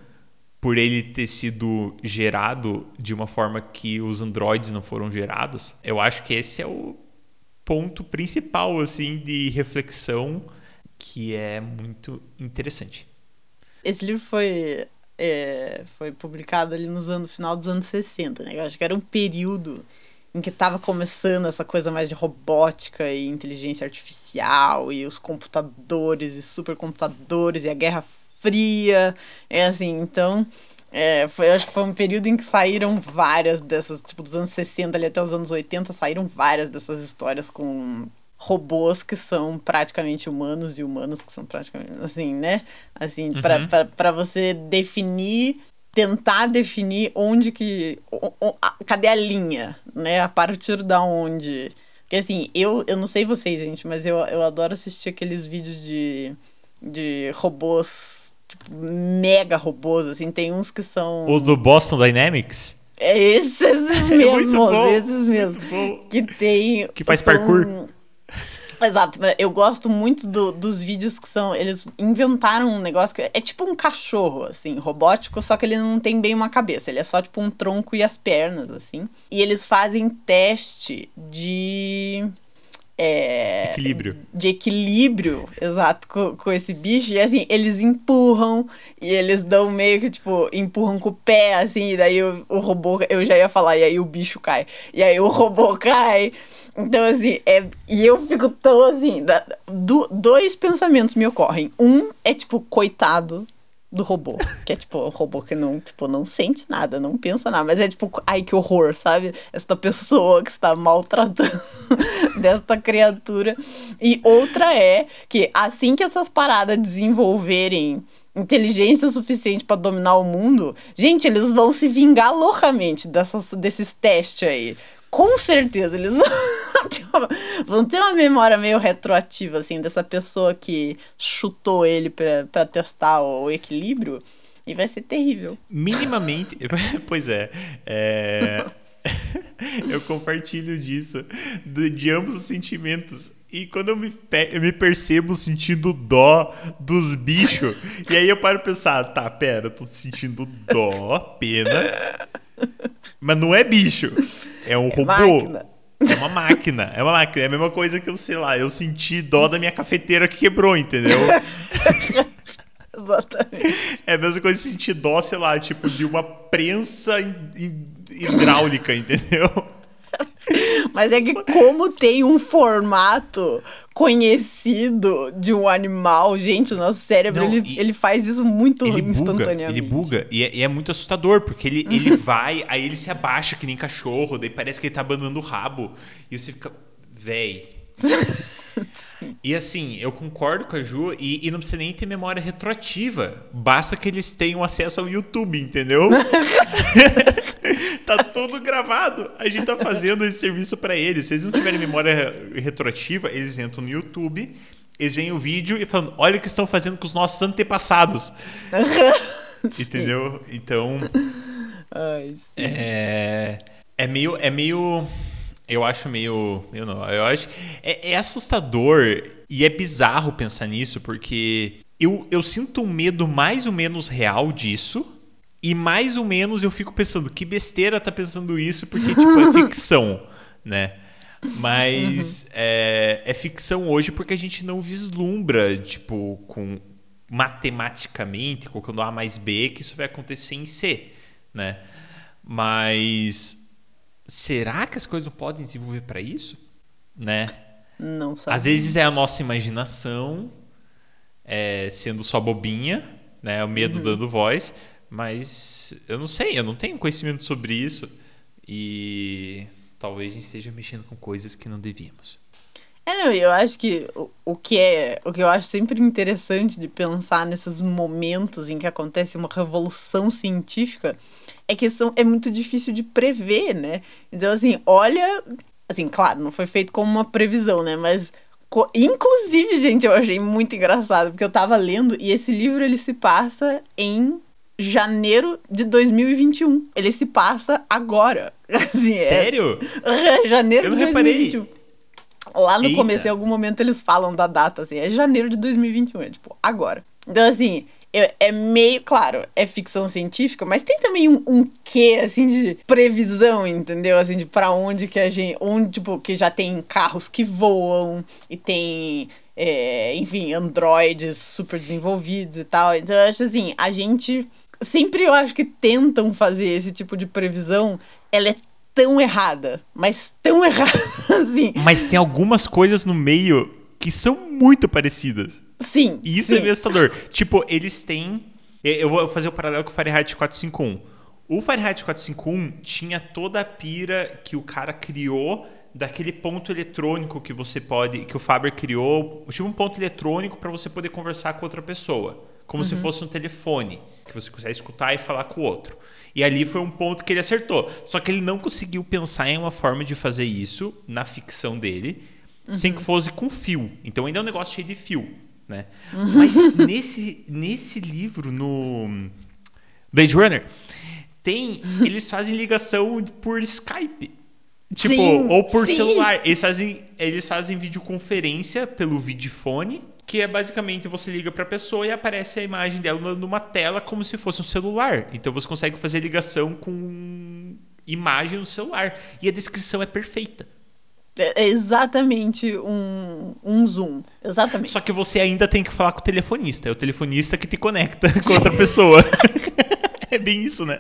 por ele ter sido gerado de uma forma que os androides não foram gerados? Eu acho que esse é o ponto principal assim de reflexão que é muito interessante. Esse livro foi é, foi publicado ali nos anos final dos anos 60, né? Eu acho que era um período em que estava começando essa coisa mais de robótica e inteligência artificial e os computadores e supercomputadores e a Guerra Fria, é assim, então é, foi, acho que foi um período em que saíram várias dessas, tipo, dos anos 60 ali até os anos 80, saíram várias dessas histórias com robôs que são praticamente humanos e humanos que são praticamente, assim, né? Assim, uhum. para você definir tentar definir onde que. cadê a linha, né? A partir da onde. Porque assim, eu, eu não sei vocês, gente, mas eu, eu adoro assistir aqueles vídeos de, de robôs, tipo, mega robôs, assim, tem uns que são. Os do Boston Dynamics? É esses mesmos, é esses mesmos. Que tem. Que faz são, parkour. Exato, eu gosto muito do, dos vídeos que são. Eles inventaram um negócio que é tipo um cachorro, assim, robótico, só que ele não tem bem uma cabeça, ele é só tipo um tronco e as pernas, assim. E eles fazem teste de. É, equilíbrio. De equilíbrio, exato, com, com esse bicho. E assim, eles empurram e eles dão meio que, tipo, empurram com o pé, assim, e daí o, o robô. Eu já ia falar, e aí o bicho cai. E aí o robô cai. Então, assim, é, e eu fico tão assim. Da, do, dois pensamentos me ocorrem. Um é tipo, coitado do robô. Que é tipo, o robô que não, tipo, não sente nada, não pensa nada. Mas é tipo, ai que horror, sabe? Esta pessoa que está maltratando desta criatura. E outra é que assim que essas paradas desenvolverem inteligência suficiente para dominar o mundo, gente, eles vão se vingar loucamente dessas, desses testes aí com certeza eles vão vão ter uma memória meio retroativa, assim, dessa pessoa que chutou ele para testar o equilíbrio. E vai ser terrível. Minimamente. pois é. é... eu compartilho disso, de, de, ambos os sentimentos. E quando eu me, eu me percebo sentindo dó dos bichos, e aí eu paro pra pensar, tá, pera, eu tô sentindo dó, pena, mas não é bicho. É um é robô. Máquina. É uma máquina. É uma máquina. É a mesma coisa que eu, sei lá, eu senti dó da minha cafeteira que quebrou, entendeu? Exatamente. É a mesma coisa que sentir dó, sei lá, tipo, de uma prensa hidráulica, entendeu? Mas é que como tem um formato conhecido de um animal, gente, o nosso cérebro, Não, ele, ele faz isso muito ele instantaneamente. Buga, ele buga, e é, e é, muito assustador, porque ele, ele vai, aí ele se abaixa que nem cachorro, daí parece que ele tá abandonando o rabo, e você fica, véi... E assim, eu concordo com a Ju e, e, não precisa nem ter memória retroativa. Basta que eles tenham acesso ao YouTube, entendeu? tá tudo gravado. A gente tá fazendo esse serviço para eles. Se eles não tiverem memória retroativa, eles entram no YouTube, eles veem o vídeo e falam: olha o que estão fazendo com os nossos antepassados. entendeu? Então. Ai, é, é meio. É meio eu acho meio. Eu não, eu acho. É, é, assustador e é bizarro pensar nisso, porque eu, eu sinto um medo mais ou menos real disso. E mais ou menos eu fico pensando, que besteira tá pensando isso, porque, tipo, é ficção, né? Mas uhum. é, é ficção hoje porque a gente não vislumbra, tipo, com matematicamente, colocando A mais B, que isso vai acontecer em C, né? Mas será que as coisas podem desenvolver para isso? Né? Não sabe. Às vezes é a nossa imaginação é, sendo só bobinha, né? O medo uhum. dando voz, mas eu não sei, eu não tenho conhecimento sobre isso e talvez a gente esteja mexendo com coisas que não devíamos. É, não, eu acho que o, o que é, o que eu acho sempre interessante de pensar nesses momentos em que acontece uma revolução científica é que são, é muito difícil de prever, né? Então, assim, olha. Assim, claro, não foi feito como uma previsão, né? Mas Inclusive, gente, eu achei muito engraçado, porque eu tava lendo e esse livro ele se passa em janeiro de 2021. Ele se passa agora. Assim, é Sério? É, janeiro eu de 2021. Reparei. Lá no Eita. começo, em algum momento, eles falam da data, assim, é janeiro de 2021, é tipo, agora. Então, assim, é, é meio, claro, é ficção científica, mas tem também um, um quê, assim, de previsão, entendeu? Assim, de pra onde que a gente. Onde, tipo, que já tem carros que voam e tem. É, enfim, androides super desenvolvidos e tal. Então, eu acho assim, a gente. Sempre eu acho que tentam fazer esse tipo de previsão. Ela é tão errada, mas tão errada assim. Mas tem algumas coisas no meio que são muito parecidas. Sim. E isso sim. é meio assustador. tipo, eles têm. Eu vou fazer o paralelo com o Fahrenheit 451. O Fahrenheit 451 tinha toda a pira que o cara criou daquele ponto eletrônico que você pode. que o Faber criou. Tipo um ponto eletrônico para você poder conversar com outra pessoa. Como uhum. se fosse um telefone. Que você consegue escutar e falar com o outro. E ali foi um ponto que ele acertou. Só que ele não conseguiu pensar em uma forma de fazer isso na ficção dele, uhum. sem que fosse com fio. Então ainda é um negócio cheio de fio né? Mas nesse, nesse livro, no Blade Runner, tem. Eles fazem ligação por Skype. Tipo, sim, ou por sim. celular. Eles fazem, eles fazem videoconferência pelo videofone, que é basicamente você liga para a pessoa e aparece a imagem dela numa tela como se fosse um celular. Então você consegue fazer ligação com imagem no celular. E a descrição é perfeita. É, é exatamente um, um Zoom. Exatamente. Só que você ainda tem que falar com o telefonista. É o telefonista que te conecta com outra pessoa. é bem isso, né?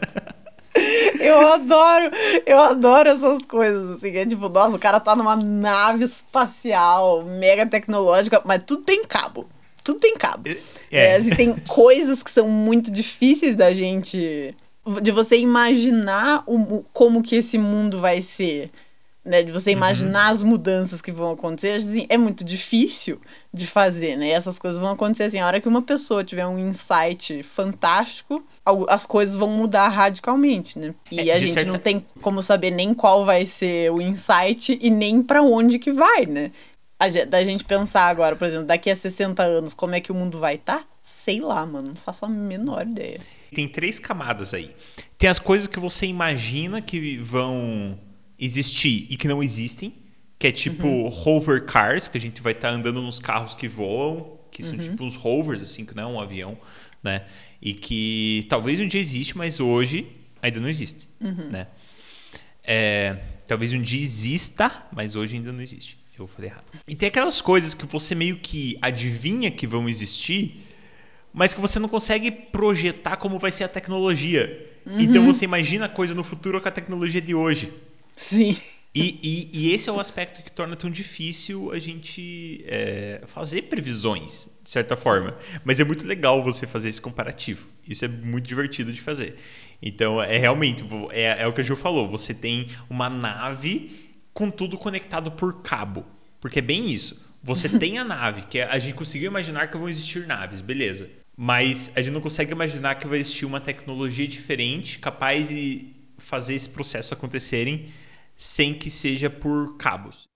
Eu adoro, eu adoro essas coisas, assim, é tipo, nossa, o cara tá numa nave espacial mega tecnológica, mas tudo tem cabo. Tudo tem cabo. É. é assim, tem coisas que são muito difíceis da gente. De você imaginar o, como que esse mundo vai ser né, de você imaginar uhum. as mudanças que vão acontecer, assim, é muito difícil de fazer, né? E essas coisas vão acontecer assim, a hora que uma pessoa tiver um insight fantástico, as coisas vão mudar radicalmente, né? E é, a gente certa... não tem como saber nem qual vai ser o insight e nem para onde que vai, né? A, da gente pensar agora, por exemplo, daqui a 60 anos, como é que o mundo vai estar? Tá? Sei lá, mano, não faço a menor ideia. Tem três camadas aí. Tem as coisas que você imagina que vão existir e que não existem, que é tipo uhum. hover cars, que a gente vai estar tá andando nos carros que voam, que são uhum. tipo uns rovers, assim, que não é um avião, né? E que talvez um dia existe, mas hoje ainda não existe, uhum. né? É, talvez um dia exista, mas hoje ainda não existe. Eu falei errado. E tem aquelas coisas que você meio que adivinha que vão existir, mas que você não consegue projetar como vai ser a tecnologia. Então uhum. você imagina a coisa no futuro com a tecnologia de hoje. Sim. E, e, e, esse é o aspecto que torna tão difícil a gente é, fazer previsões, de certa forma. Mas é muito legal você fazer esse comparativo. Isso é muito divertido de fazer. Então, é realmente, é, é o que a Ju falou: você tem uma nave com tudo conectado por cabo. Porque é bem isso. Você tem a nave, que é, a gente conseguiu imaginar que vão existir naves, beleza. Mas a gente não consegue imaginar que vai existir uma tecnologia diferente capaz de fazer esse processo acontecerem sem que seja por cabos.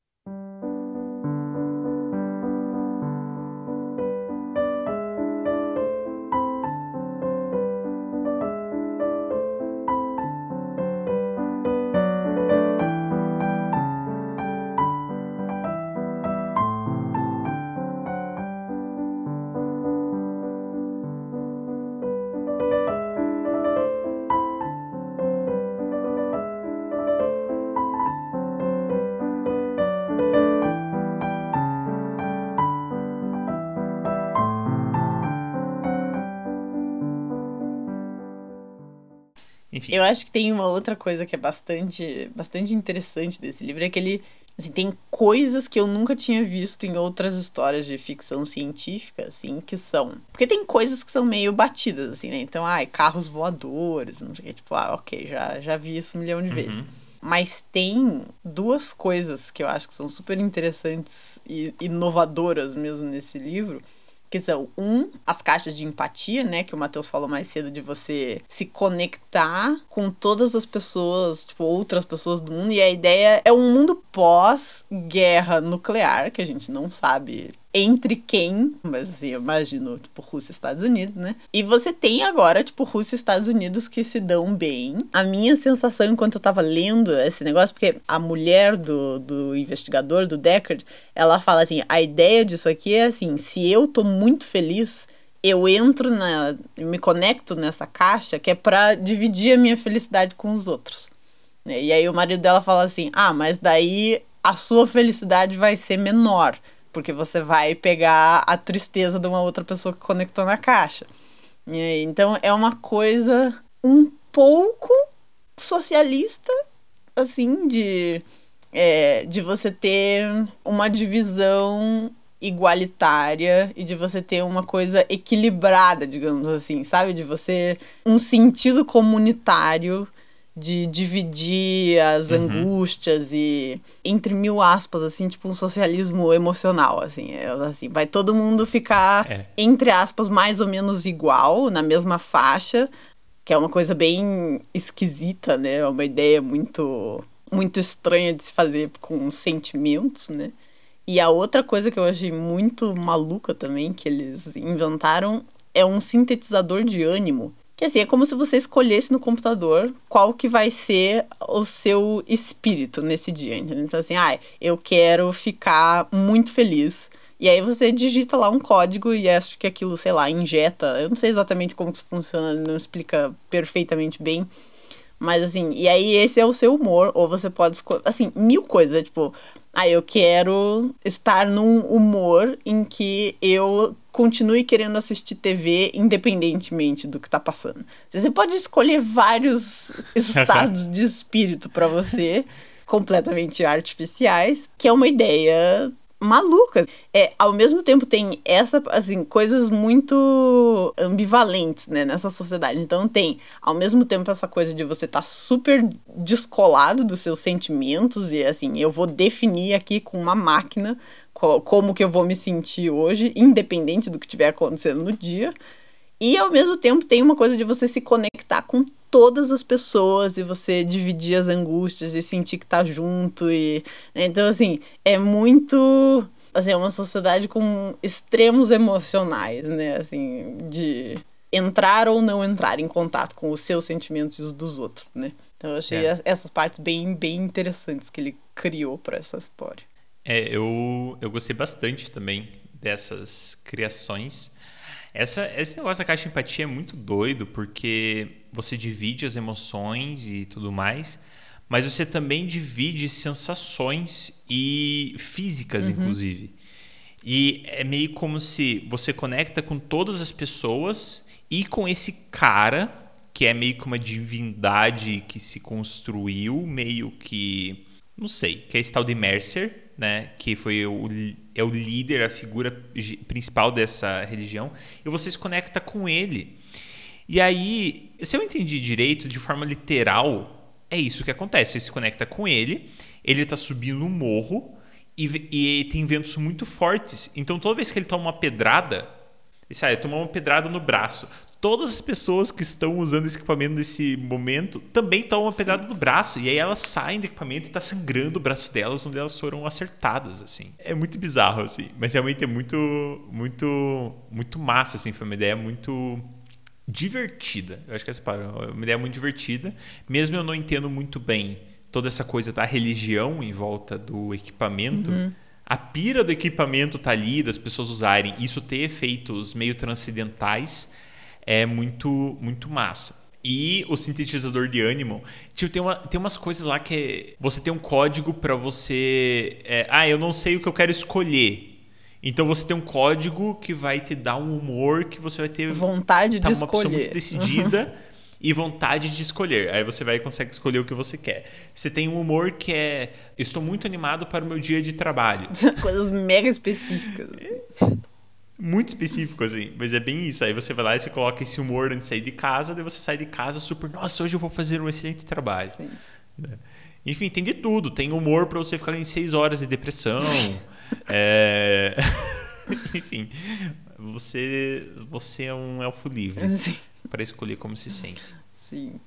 Enfim. Eu acho que tem uma outra coisa que é bastante, bastante interessante desse livro, é que ele assim, tem coisas que eu nunca tinha visto em outras histórias de ficção científica, assim, que são. Porque tem coisas que são meio batidas, assim, né? Então, ai, carros voadores, não sei o que, tipo, ah, ok, já, já vi isso um milhão de uhum. vezes. Mas tem duas coisas que eu acho que são super interessantes e inovadoras mesmo nesse livro, que são um as caixas de empatia, né, que o Matheus falou mais cedo de você se conectar com todas as pessoas, tipo outras pessoas do mundo e a ideia é um mundo pós guerra nuclear, que a gente não sabe entre quem, mas assim, eu imagino, tipo, Rússia e Estados Unidos, né? E você tem agora, tipo, Rússia e Estados Unidos que se dão bem. A minha sensação enquanto eu tava lendo esse negócio, porque a mulher do, do investigador, do Deckard, ela fala assim: a ideia disso aqui é assim, se eu tô muito feliz, eu entro na. me conecto nessa caixa que é para dividir a minha felicidade com os outros. Né? E aí o marido dela fala assim: ah, mas daí a sua felicidade vai ser menor porque você vai pegar a tristeza de uma outra pessoa que conectou na caixa. Aí, então é uma coisa um pouco socialista, assim, de, é, de você ter uma divisão igualitária e de você ter uma coisa equilibrada, digamos assim, sabe? De você um sentido comunitário de dividir as uhum. angústias e entre mil aspas assim tipo um socialismo emocional assim é, assim vai todo mundo ficar é. entre aspas mais ou menos igual na mesma faixa que é uma coisa bem esquisita né é uma ideia muito muito estranha de se fazer com sentimentos né e a outra coisa que eu achei muito maluca também que eles inventaram é um sintetizador de ânimo que assim, é como se você escolhesse no computador qual que vai ser o seu espírito nesse dia, entendeu? Então assim, ah, eu quero ficar muito feliz. E aí você digita lá um código e acho que aquilo, sei lá, injeta. Eu não sei exatamente como que funciona, não explica perfeitamente bem. Mas assim, e aí esse é o seu humor, ou você pode escolher, assim, mil coisas, tipo, ah, eu quero estar num humor em que eu continue querendo assistir TV independentemente do que tá passando. Você pode escolher vários estados de espírito para você, completamente artificiais, que é uma ideia malucas. É, ao mesmo tempo tem essa, assim, coisas muito ambivalentes, né, nessa sociedade. Então tem, ao mesmo tempo, essa coisa de você estar tá super descolado dos seus sentimentos e, assim, eu vou definir aqui com uma máquina como que eu vou me sentir hoje, independente do que estiver acontecendo no dia. E ao mesmo tempo tem uma coisa de você se conectar com todas as pessoas e você dividir as angústias e sentir que tá junto e né? então assim é muito assim é uma sociedade com extremos emocionais né assim de entrar ou não entrar em contato com os seus sentimentos e os dos outros né então eu achei é. essas partes bem bem interessantes que ele criou para essa história é eu eu gostei bastante também dessas criações essa, esse negócio da caixa de empatia é muito doido, porque você divide as emoções e tudo mais, mas você também divide sensações e físicas, uhum. inclusive. E é meio como se você conecta com todas as pessoas e com esse cara, que é meio que uma divindade que se construiu, meio que. Não sei, que é esse tal de Mercer, né? Que foi o é o líder, a figura principal dessa religião, e você se conecta com ele. E aí, se eu entendi direito, de forma literal, é isso que acontece. Você se conecta com ele, ele está subindo um morro e, e, tem ventos muito fortes. Então, toda vez que ele toma uma pedrada, ele sai, tomou uma pedrada no braço todas as pessoas que estão usando esse equipamento nesse momento também tomam uma Sim. pedrada no braço. E aí elas saem do equipamento e tá sangrando o braço delas onde elas foram acertadas, assim. É muito bizarro, assim. Mas realmente é muito, muito, muito massa, assim. Foi uma ideia muito divertida. Eu acho que essa palavra é uma ideia muito divertida. Mesmo eu não entendo muito bem toda essa coisa da religião em volta do equipamento. Uhum. A pira do equipamento tá ali, das pessoas usarem, isso ter efeitos meio transcendentais é muito, muito massa. E o sintetizador de Animal, tipo, tem, uma, tem umas coisas lá que é, você tem um código para você. É, ah, eu não sei o que eu quero escolher. Então você tem um código que vai te dar um humor que você vai ter vontade tá, de uma escolher. pessoa muito decidida e vontade de escolher. Aí você vai e consegue escolher o que você quer. Você tem um humor que é estou muito animado para o meu dia de trabalho. Coisas mega específicas. muito específico, assim. Mas é bem isso. Aí você vai lá e você coloca esse humor antes de sair de casa, daí você sai de casa super, nossa, hoje eu vou fazer um excelente trabalho. Né? Enfim, tem de tudo. Tem humor para você ficar em seis horas de depressão. é... Enfim, você, você é um elfo livre Sim. para escolher como se sente. Sim.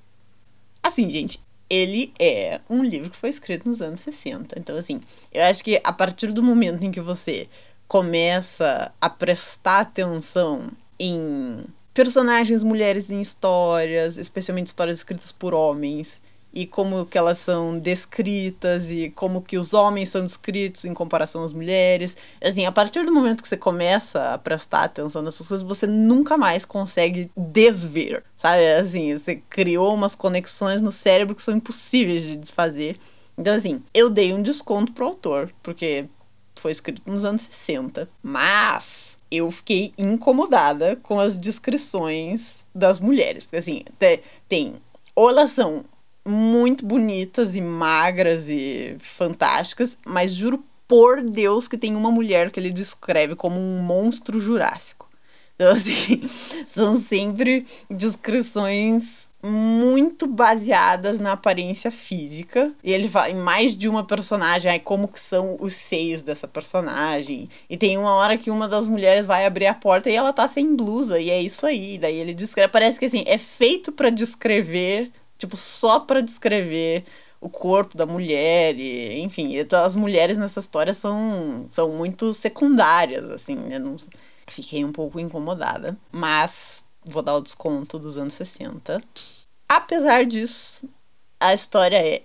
Assim, gente, ele é um livro que foi escrito nos anos 60. Então, assim, eu acho que a partir do momento em que você começa a prestar atenção em personagens mulheres em histórias, especialmente histórias escritas por homens, e como que elas são descritas e como que os homens são descritos em comparação às mulheres. Assim, a partir do momento que você começa a prestar atenção nessas coisas, você nunca mais consegue desver, sabe? Assim, você criou umas conexões no cérebro que são impossíveis de desfazer. Então, assim, eu dei um desconto pro autor, porque foi escrito nos anos 60, mas eu fiquei incomodada com as descrições das mulheres. Porque, assim, tem. Ou elas são muito bonitas e magras e fantásticas, mas juro por Deus que tem uma mulher que ele descreve como um monstro jurássico. Então, assim, são sempre descrições muito baseadas na aparência física. E ele fala em mais de uma personagem, aí como que são os seios dessa personagem. E tem uma hora que uma das mulheres vai abrir a porta e ela tá sem blusa, e é isso aí. Daí ele descreve, parece que assim, é feito para descrever tipo, só para descrever o corpo da mulher, e, enfim, as mulheres nessa história são, são muito secundárias, assim, né? Não, fiquei um pouco incomodada, mas vou dar o desconto dos anos 60. Apesar disso, a história é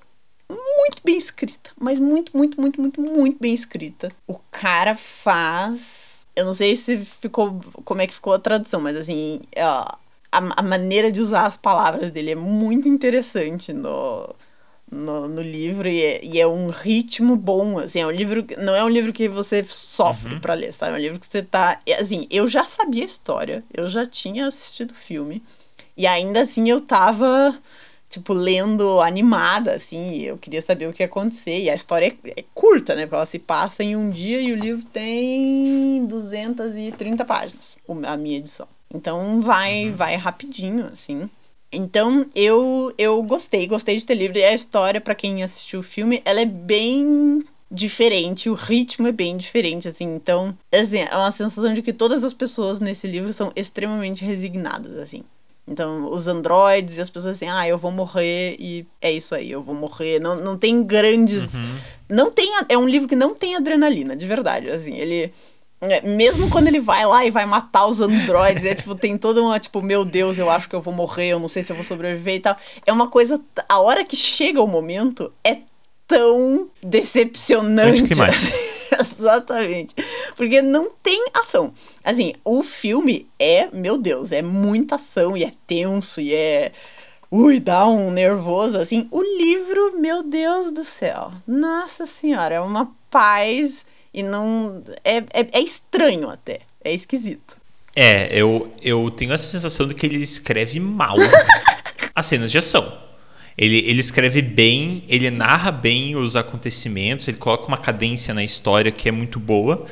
muito bem escrita, mas muito, muito, muito, muito, muito bem escrita. O cara faz. Eu não sei se ficou. como é que ficou a tradução, mas assim, ó, a, a maneira de usar as palavras dele é muito interessante no, no, no livro e é, e é, um ritmo bom, assim, é um livro, não é um livro que você sofre uhum. para ler, sabe? É um livro que você tá, assim, eu já sabia a história, eu já tinha assistido o filme e ainda assim eu tava tipo lendo animada, assim, eu queria saber o que ia acontecer e a história é, é curta, né? Porque ela se passa em um dia e o livro tem 230 páginas, a minha edição. Então vai, uhum. vai rapidinho, assim. Então eu eu gostei, gostei de ter livro. E a história, para quem assistiu o filme, ela é bem diferente, o ritmo é bem diferente, assim. Então, assim, é uma sensação de que todas as pessoas nesse livro são extremamente resignadas, assim. Então, os androides e as pessoas assim, ah, eu vou morrer e é isso aí, eu vou morrer. Não, não tem grandes. Uhum. Não tem. É um livro que não tem adrenalina, de verdade. Assim, ele mesmo quando ele vai lá e vai matar os androides, é tipo, tem toda uma, tipo, meu Deus, eu acho que eu vou morrer, eu não sei se eu vou sobreviver e tal. É uma coisa. A hora que chega o momento é tão decepcionante. Assim, exatamente. Porque não tem ação. Assim, o filme é, meu Deus, é muita ação e é tenso e é. Ui, dá um nervoso, assim. O livro, meu Deus do céu. Nossa Senhora, é uma paz e não. É, é, é estranho até. É esquisito. É, eu, eu tenho essa sensação de que ele escreve mal as cenas de ação. Ele, ele escreve bem, ele narra bem os acontecimentos, ele coloca uma cadência na história que é muito boa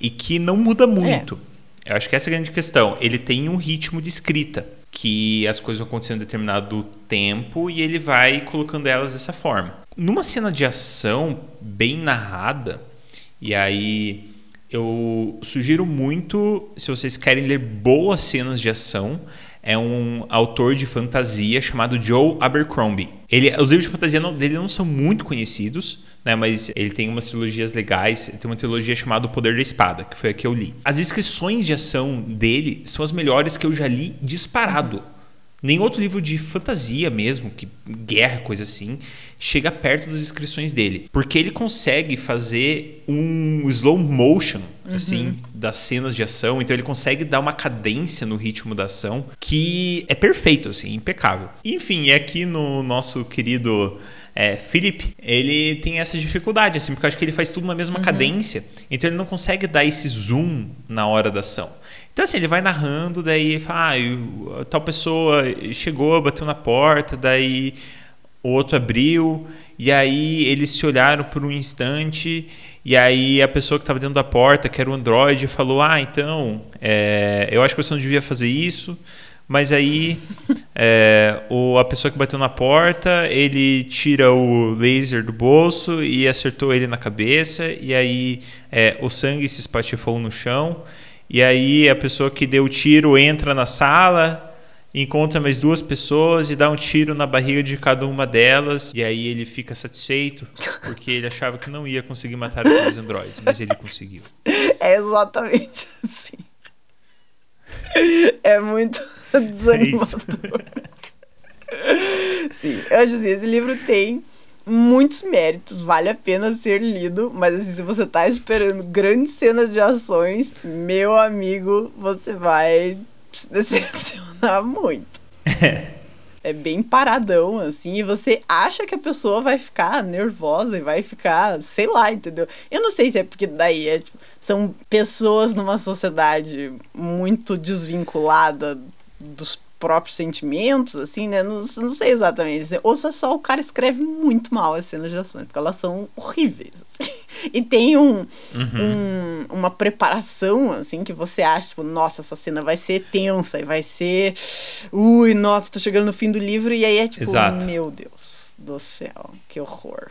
e que não muda muito. É. Eu acho que essa é a grande questão. Ele tem um ritmo de escrita, que as coisas vão acontecendo em determinado tempo e ele vai colocando elas dessa forma. Numa cena de ação bem narrada, e aí eu sugiro muito, se vocês querem ler boas cenas de ação, é um autor de fantasia chamado Joe Abercrombie. Ele, os livros de fantasia não, dele não são muito conhecidos, né, mas ele tem umas trilogias legais. Tem uma trilogia chamada O Poder da Espada, que foi a que eu li. As descrições de ação dele são as melhores que eu já li disparado. Nem outro livro de fantasia mesmo, que guerra, coisa assim, chega perto das descrições dele. Porque ele consegue fazer um slow motion, uhum. assim, das cenas de ação. Então ele consegue dar uma cadência no ritmo da ação que é perfeito, assim, impecável. Enfim, aqui no nosso querido é, Philip, ele tem essa dificuldade, assim, porque eu acho que ele faz tudo na mesma uhum. cadência. Então ele não consegue dar esse zoom na hora da ação. Então, assim, ele vai narrando, daí fala, ah, tal pessoa chegou, bateu na porta, daí o outro abriu, e aí eles se olharam por um instante, e aí a pessoa que estava dentro da porta, que era o Android, falou: Ah, então, é, eu acho que você não devia fazer isso. Mas aí é, o, a pessoa que bateu na porta, ele tira o laser do bolso e acertou ele na cabeça, e aí é, o sangue se espatifou no chão. E aí a pessoa que deu o tiro entra na sala, encontra mais duas pessoas e dá um tiro na barriga de cada uma delas. E aí ele fica satisfeito, porque ele achava que não ia conseguir matar aqueles androides, mas ele conseguiu. É exatamente assim. É muito desanimador. É Sim, eu acho assim, esse livro tem muitos méritos, vale a pena ser lido, mas assim, se você tá esperando grandes cenas de ações, meu amigo, você vai se decepcionar muito. é bem paradão, assim, e você acha que a pessoa vai ficar nervosa e vai ficar, sei lá, entendeu? Eu não sei se é porque daí é, tipo, são pessoas numa sociedade muito desvinculada dos próprios sentimentos, assim, né? Não, não sei exatamente. Ou se é só o cara escreve muito mal as cenas de ações, porque elas são horríveis. Assim. E tem um, uhum. um, uma preparação, assim, que você acha, tipo, nossa, essa cena vai ser tensa e vai ser. Ui, nossa, tô chegando no fim do livro, e aí é tipo, Exato. meu Deus do céu, que horror.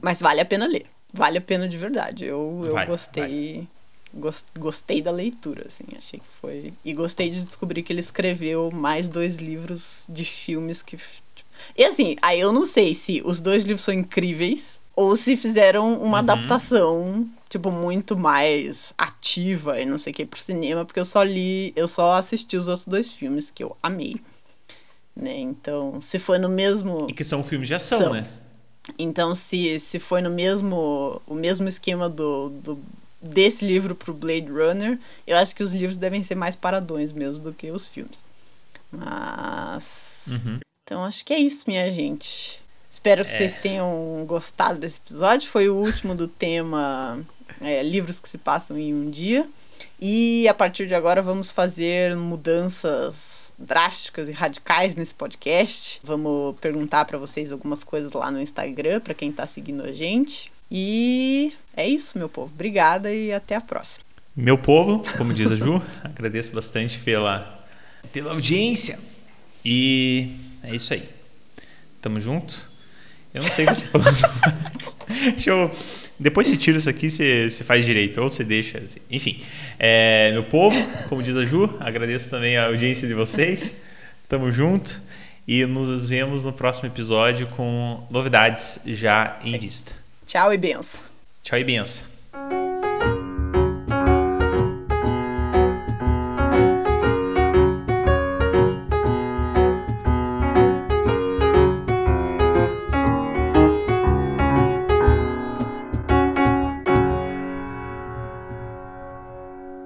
Mas vale a pena ler. Vale a pena de verdade. Eu, eu gostei. Gostei da leitura, assim, achei que foi. E gostei de descobrir que ele escreveu mais dois livros de filmes que. Tipo, e assim, aí eu não sei se os dois livros são incríveis ou se fizeram uma uhum. adaptação, tipo, muito mais ativa e não sei o que pro cinema, porque eu só li, eu só assisti os outros dois filmes que eu amei. Né? Então, se foi no mesmo. E que são filmes de ação, são. né? Então, se, se foi no mesmo, o mesmo esquema do, do desse livro pro Blade Runner, eu acho que os livros devem ser mais paradões mesmo do que os filmes. Mas. Uhum. Então acho que é isso, minha gente. Espero que é. vocês tenham gostado desse episódio. Foi o último do tema é, livros que se passam em um dia. E a partir de agora vamos fazer mudanças drásticas e radicais nesse podcast. Vamos perguntar para vocês algumas coisas lá no Instagram para quem está seguindo a gente. E é isso, meu povo. Obrigada e até a próxima. Meu povo, como diz a Ju, agradeço bastante pela, pela audiência. E é isso aí. Tamo junto. Eu não sei o que eu tô falando. Deixa eu. Depois se tira isso aqui, você, você faz direito, ou você deixa. Assim. Enfim. É, meu povo, como diz a Ju, agradeço também a audiência de vocês. Tamo junto. E nos vemos no próximo episódio com novidades já em vista. Tchau e benção. Tchau e benção.